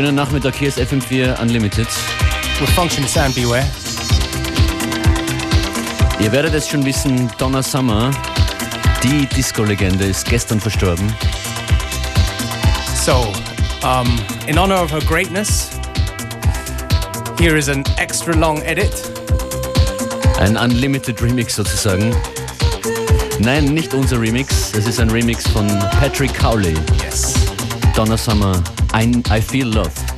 Schönen Nachmittag, hier ist FM4 Unlimited. With Function Sound Beware. Ihr werdet es schon wissen, Donna Summer, die Disco-Legende, ist gestern verstorben. So, um, in honor of her greatness, here is an extra long edit. Ein Unlimited Remix sozusagen. Nein, nicht unser Remix. Es ist ein Remix von Patrick Cowley. Yes. Donna Summer, I, I Feel Love.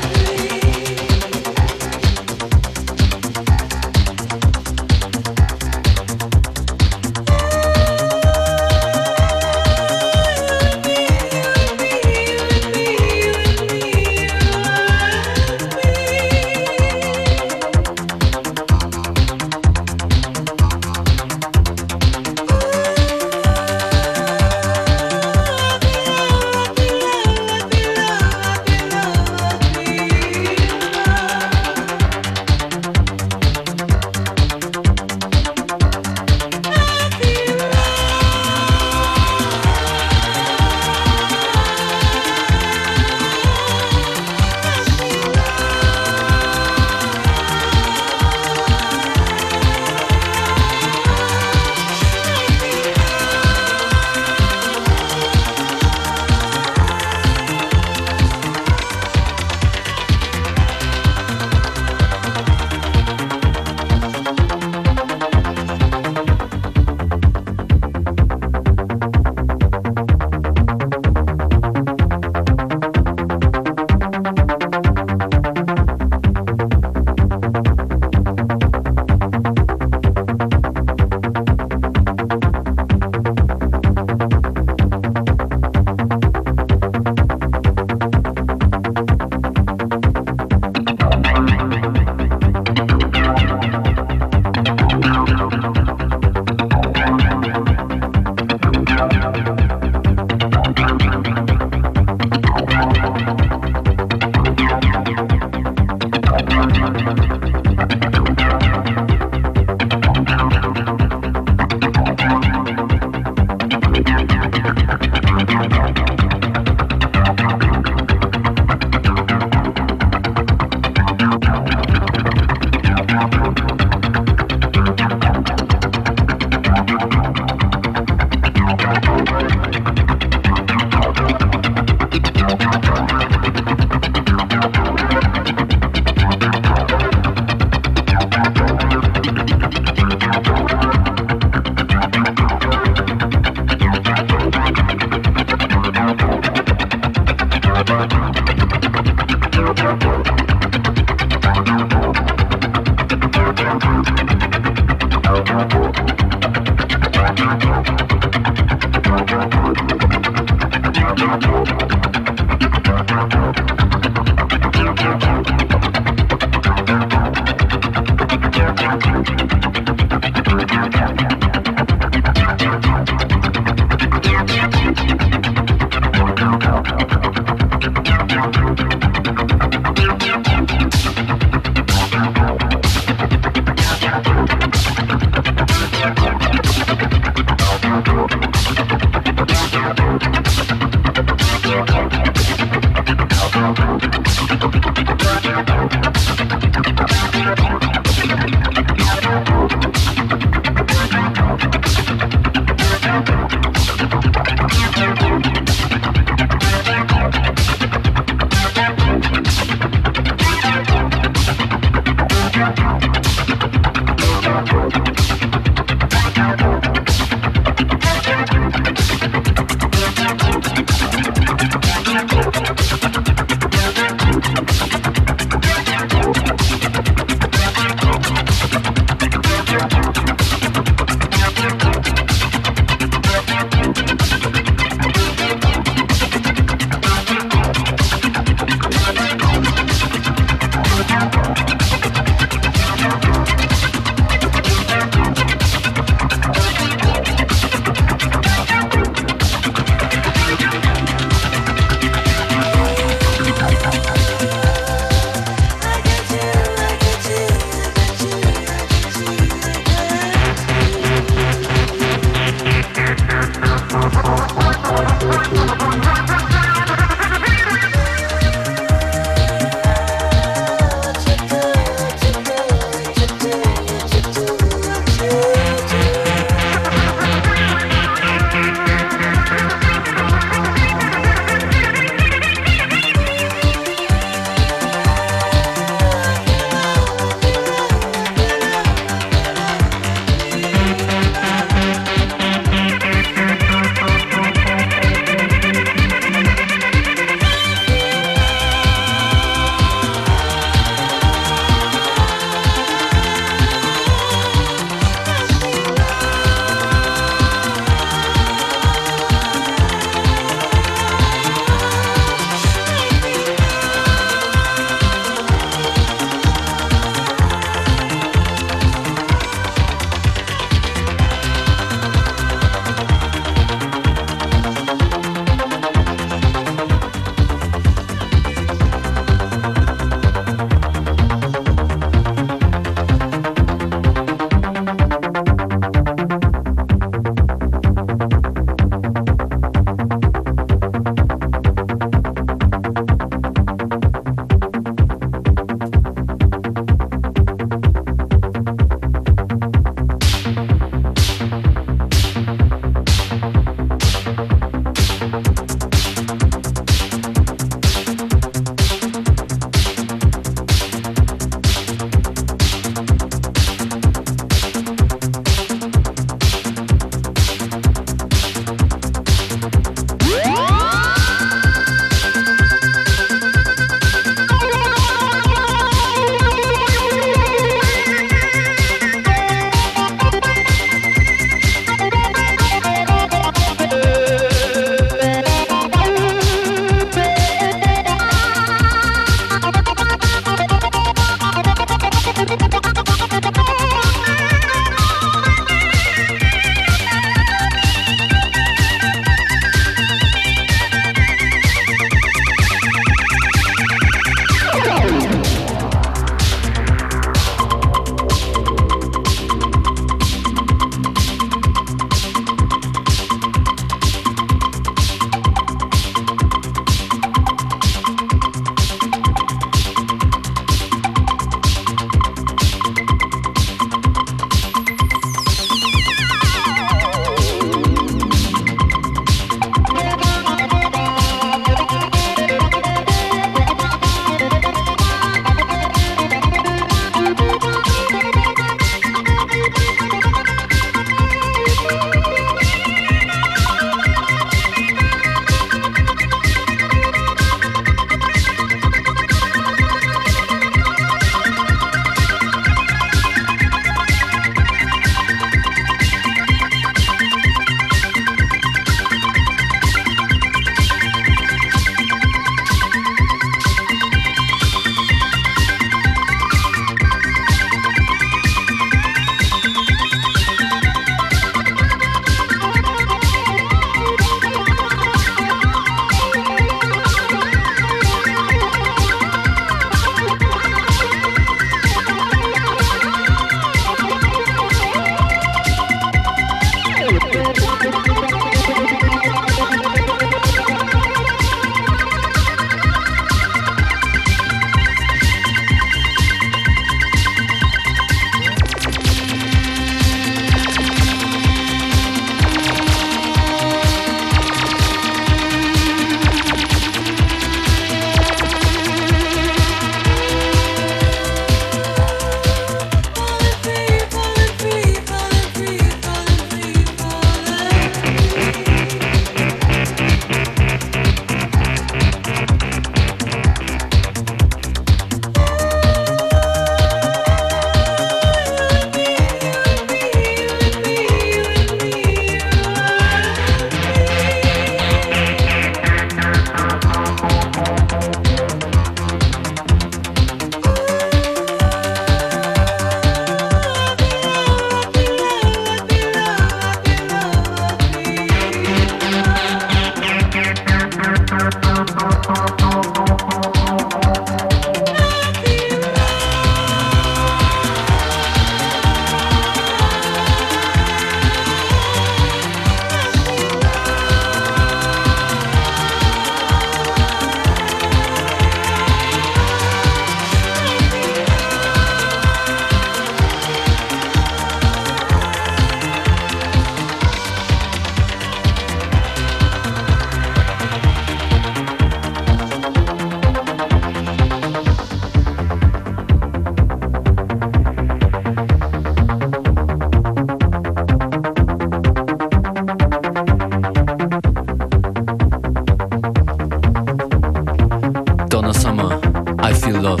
love.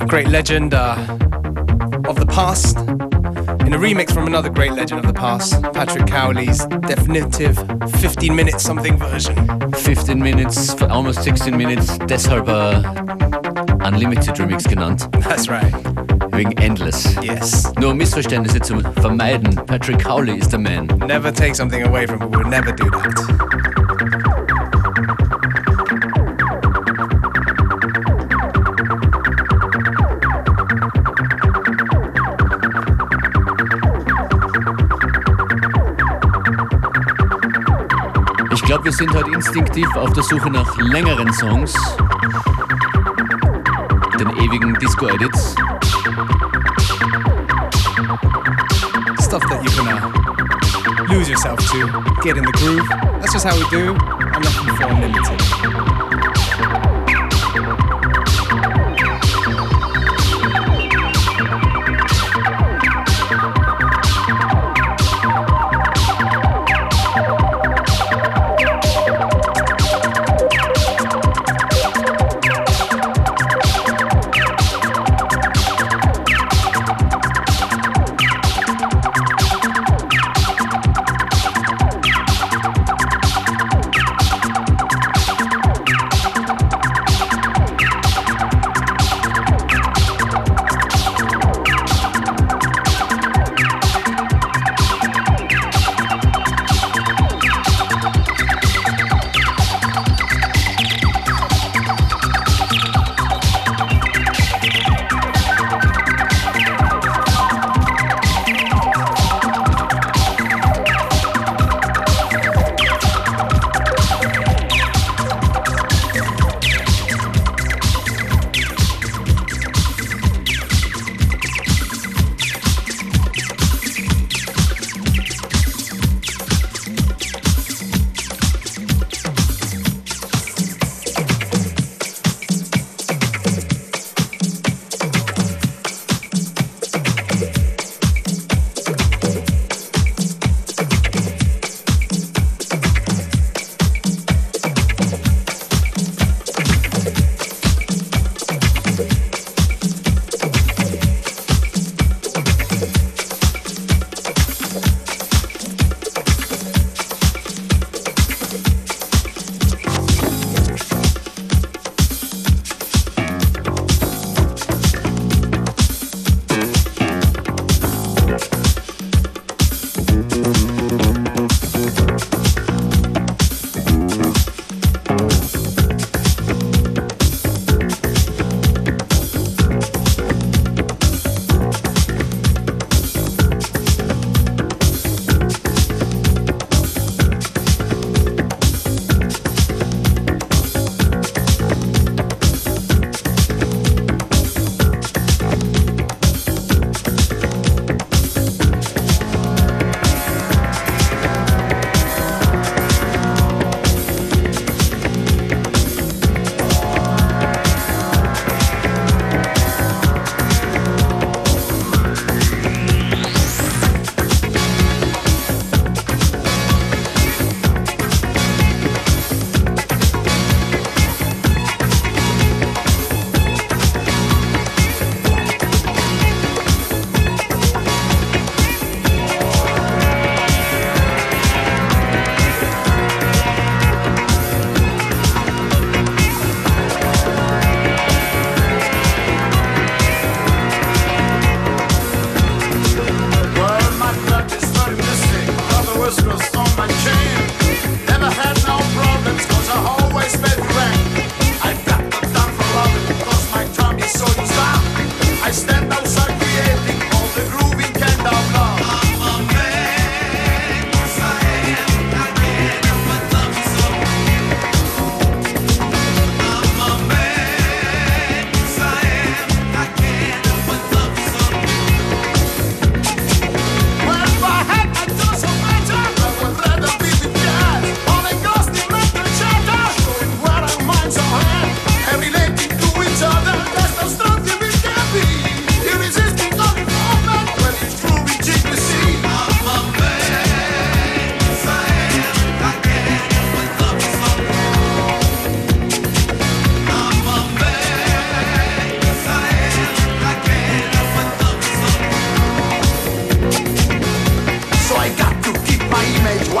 A great legend uh, of the past, in a remix from another great legend of the past, Patrick Cowley's definitive 15 minutes something version. 15 minutes, almost 16 minutes, deshalb uh, Unlimited Remix genannt. That's right. Wegen Endless. Yes. Nur Missverständnisse zu vermeiden, Patrick Cowley is the man. Never take something away from him, we would never do that. Glaube, wir sind heute instinktiv auf der Suche nach längeren Songs. Den ewigen Disco-Edits. Stuff that you can uh, lose yourself to, get in the groove. That's just how we do. I'm looking for unlimited.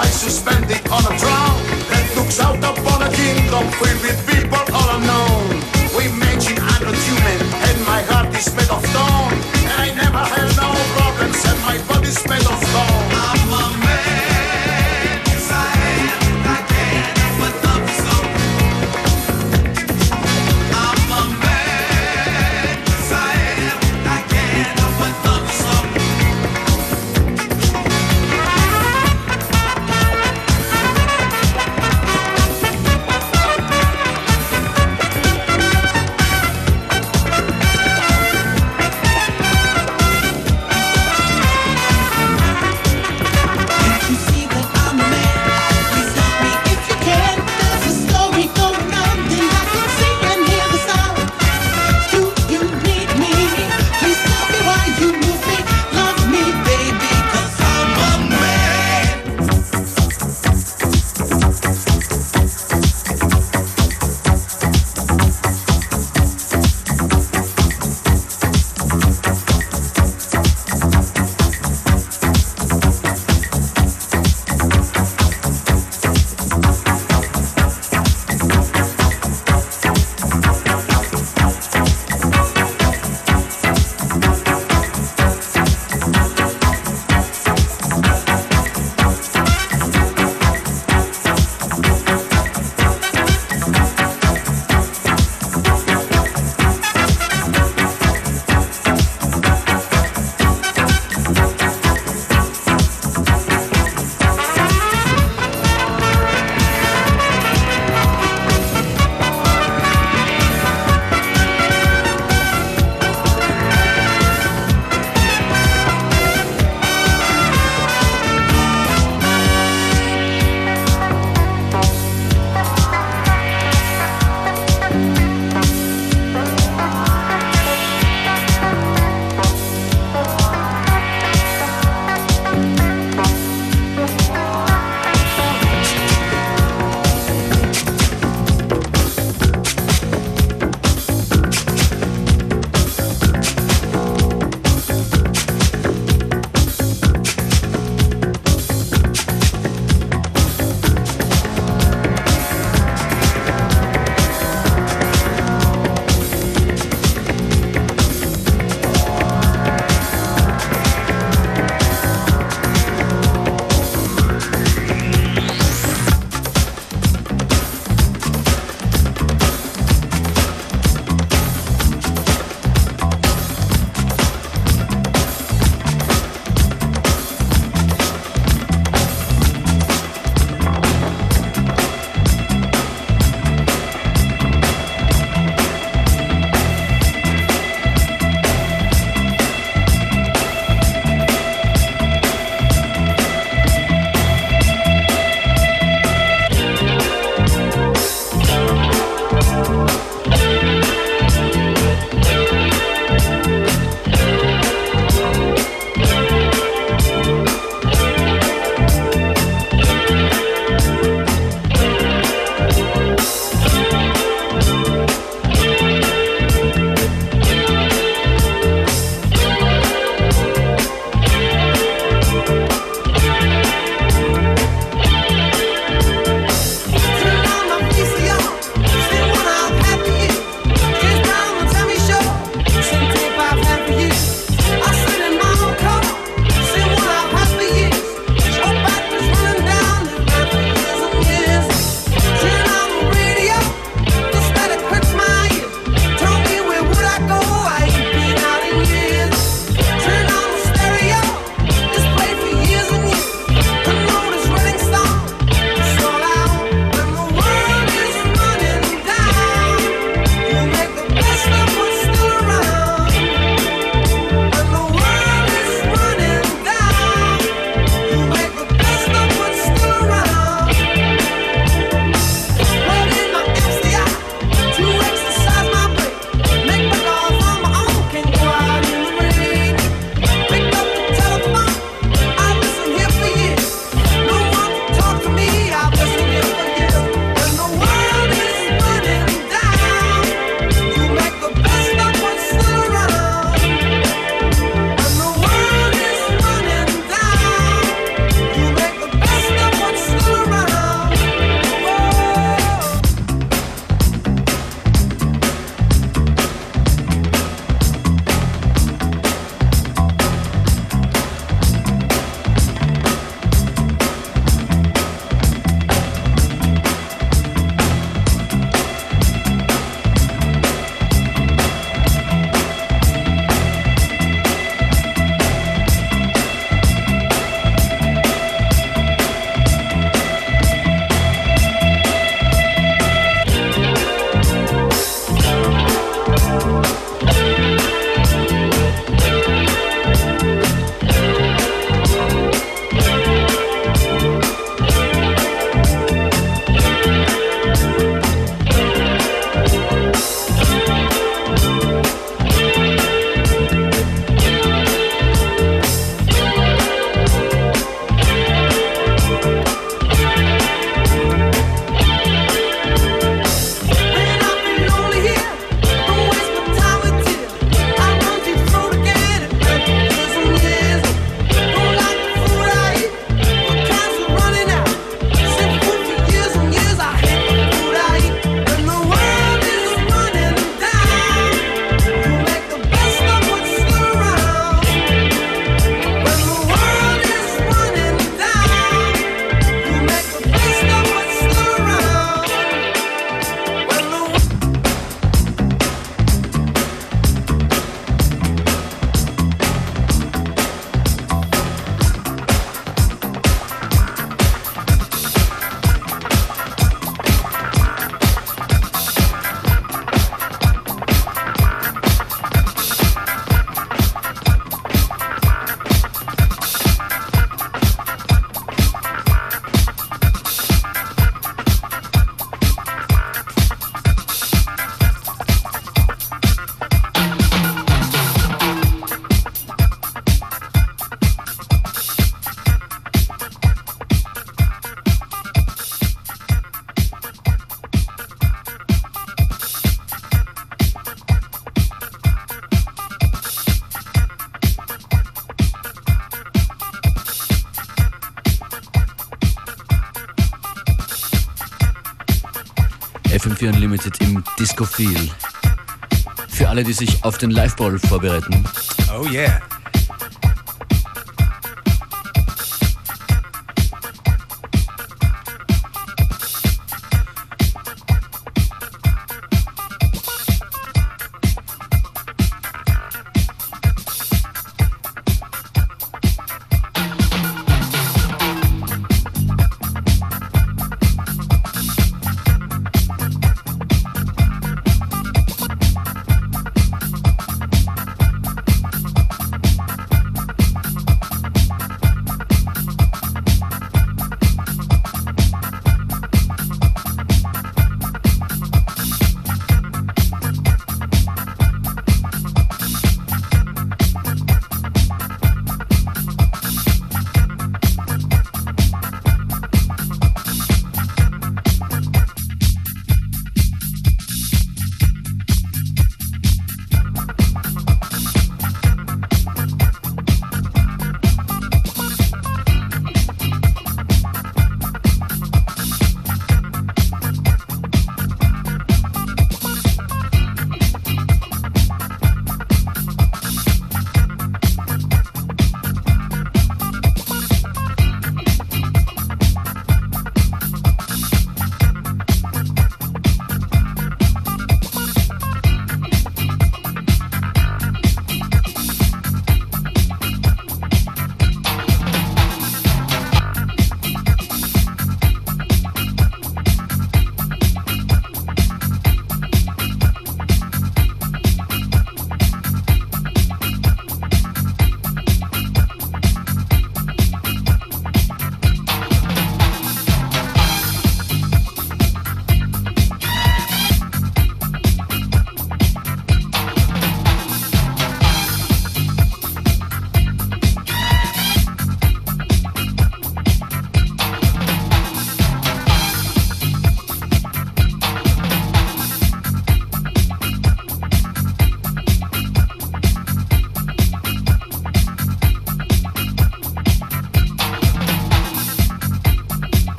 I suspended on a throne that looks out upon a kingdom filled with people all around. Unlimited im Disco Feel. Für alle, die sich auf den Live-Ball vorbereiten. Oh yeah.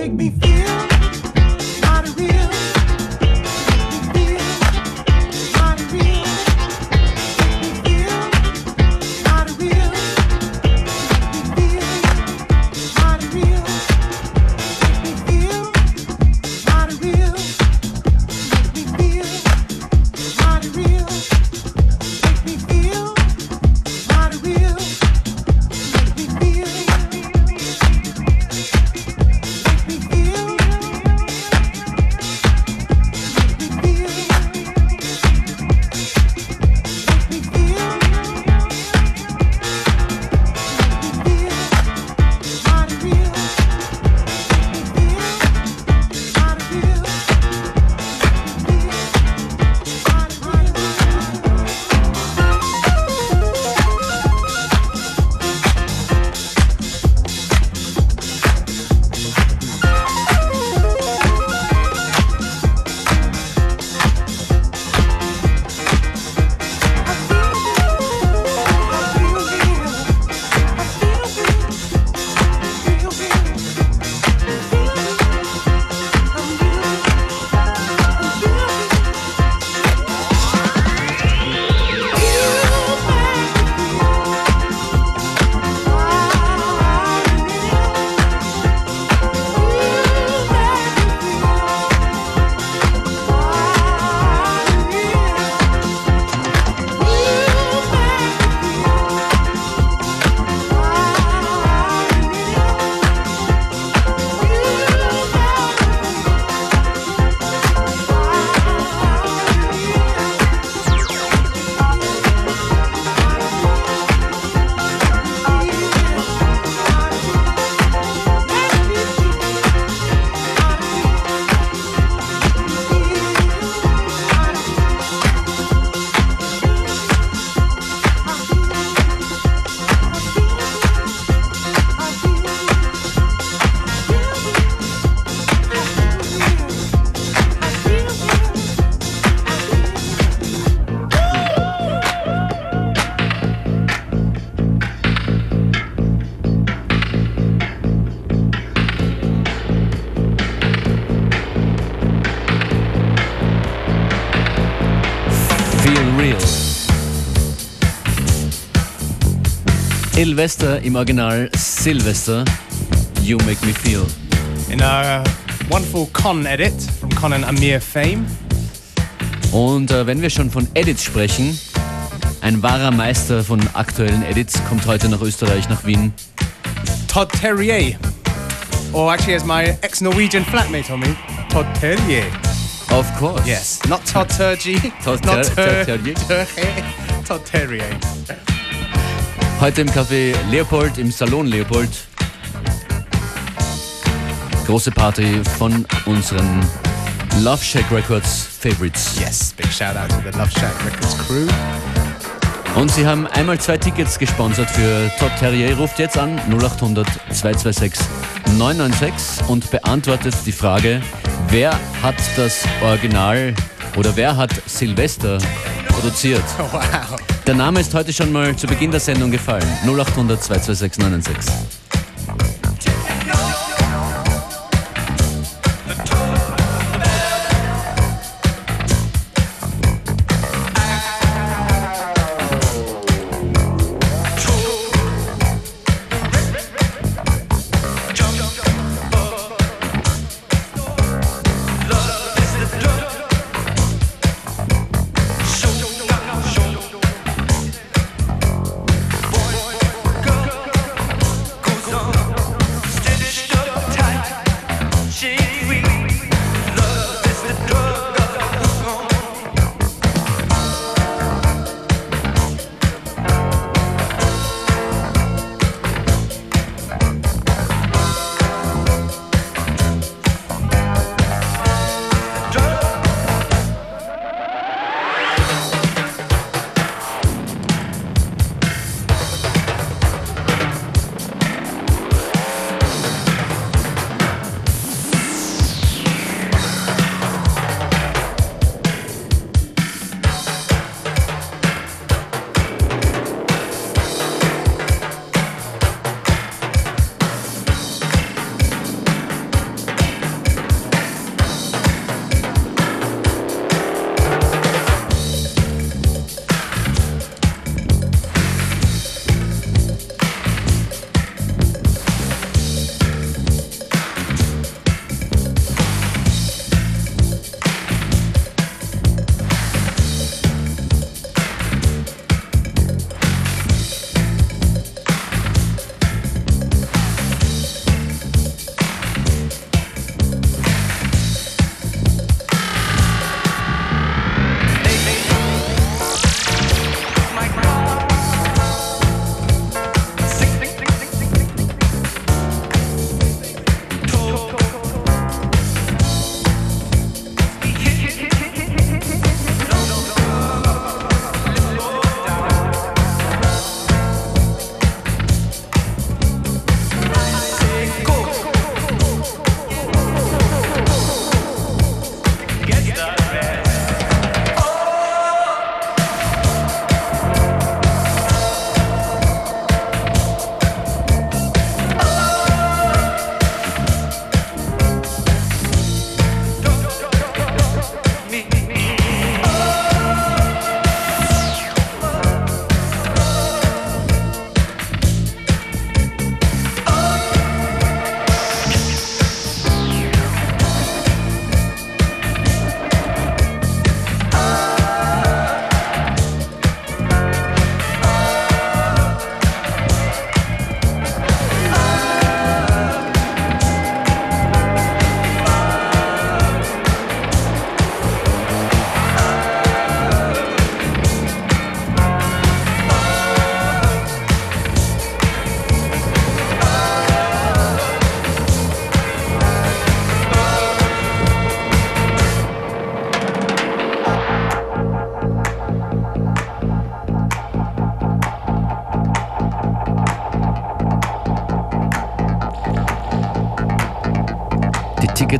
make me feel Sylvester im Original Sylvester, You Make Me Feel. In a wonderful Con edit from Con and Amir fame. Und äh, wenn wir schon von Edits sprechen, ein wahrer Meister von aktuellen Edits kommt heute nach Österreich, nach Wien. Todd Terrier. Or actually, as my ex Norwegian flatmate told me, Todd Terrier. Of course. Yes, not Todd Turgy. Todd. Terrier. Todd Terrier. Heute im Café Leopold, im Salon Leopold. Große Party von unseren Love Shack Records Favorites. Yes, big shout out to the Love Shack Records crew. Und sie haben einmal zwei Tickets gesponsert für Todd Terrier. Ruft jetzt an 0800 226 996 und beantwortet die Frage, wer hat das Original oder wer hat Silvester produziert? Wow. Der Name ist heute schon mal zu Beginn der Sendung gefallen. 0800 226 996.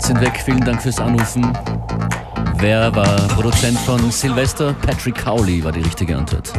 Tickets sind weg. Vielen Dank fürs Anrufen. Wer war Produzent von Sylvester? Patrick Cowley war die richtige Antwort.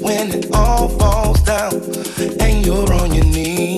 when it all falls down and you're on your knees.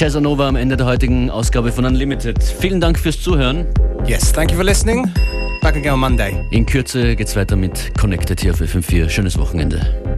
Jazzanova am Ende der heutigen Ausgabe von Unlimited. Vielen Dank fürs Zuhören. Yes, thank you for listening. Back again on Monday. In Kürze geht's weiter mit Connected hier auf FM4. Schönes Wochenende.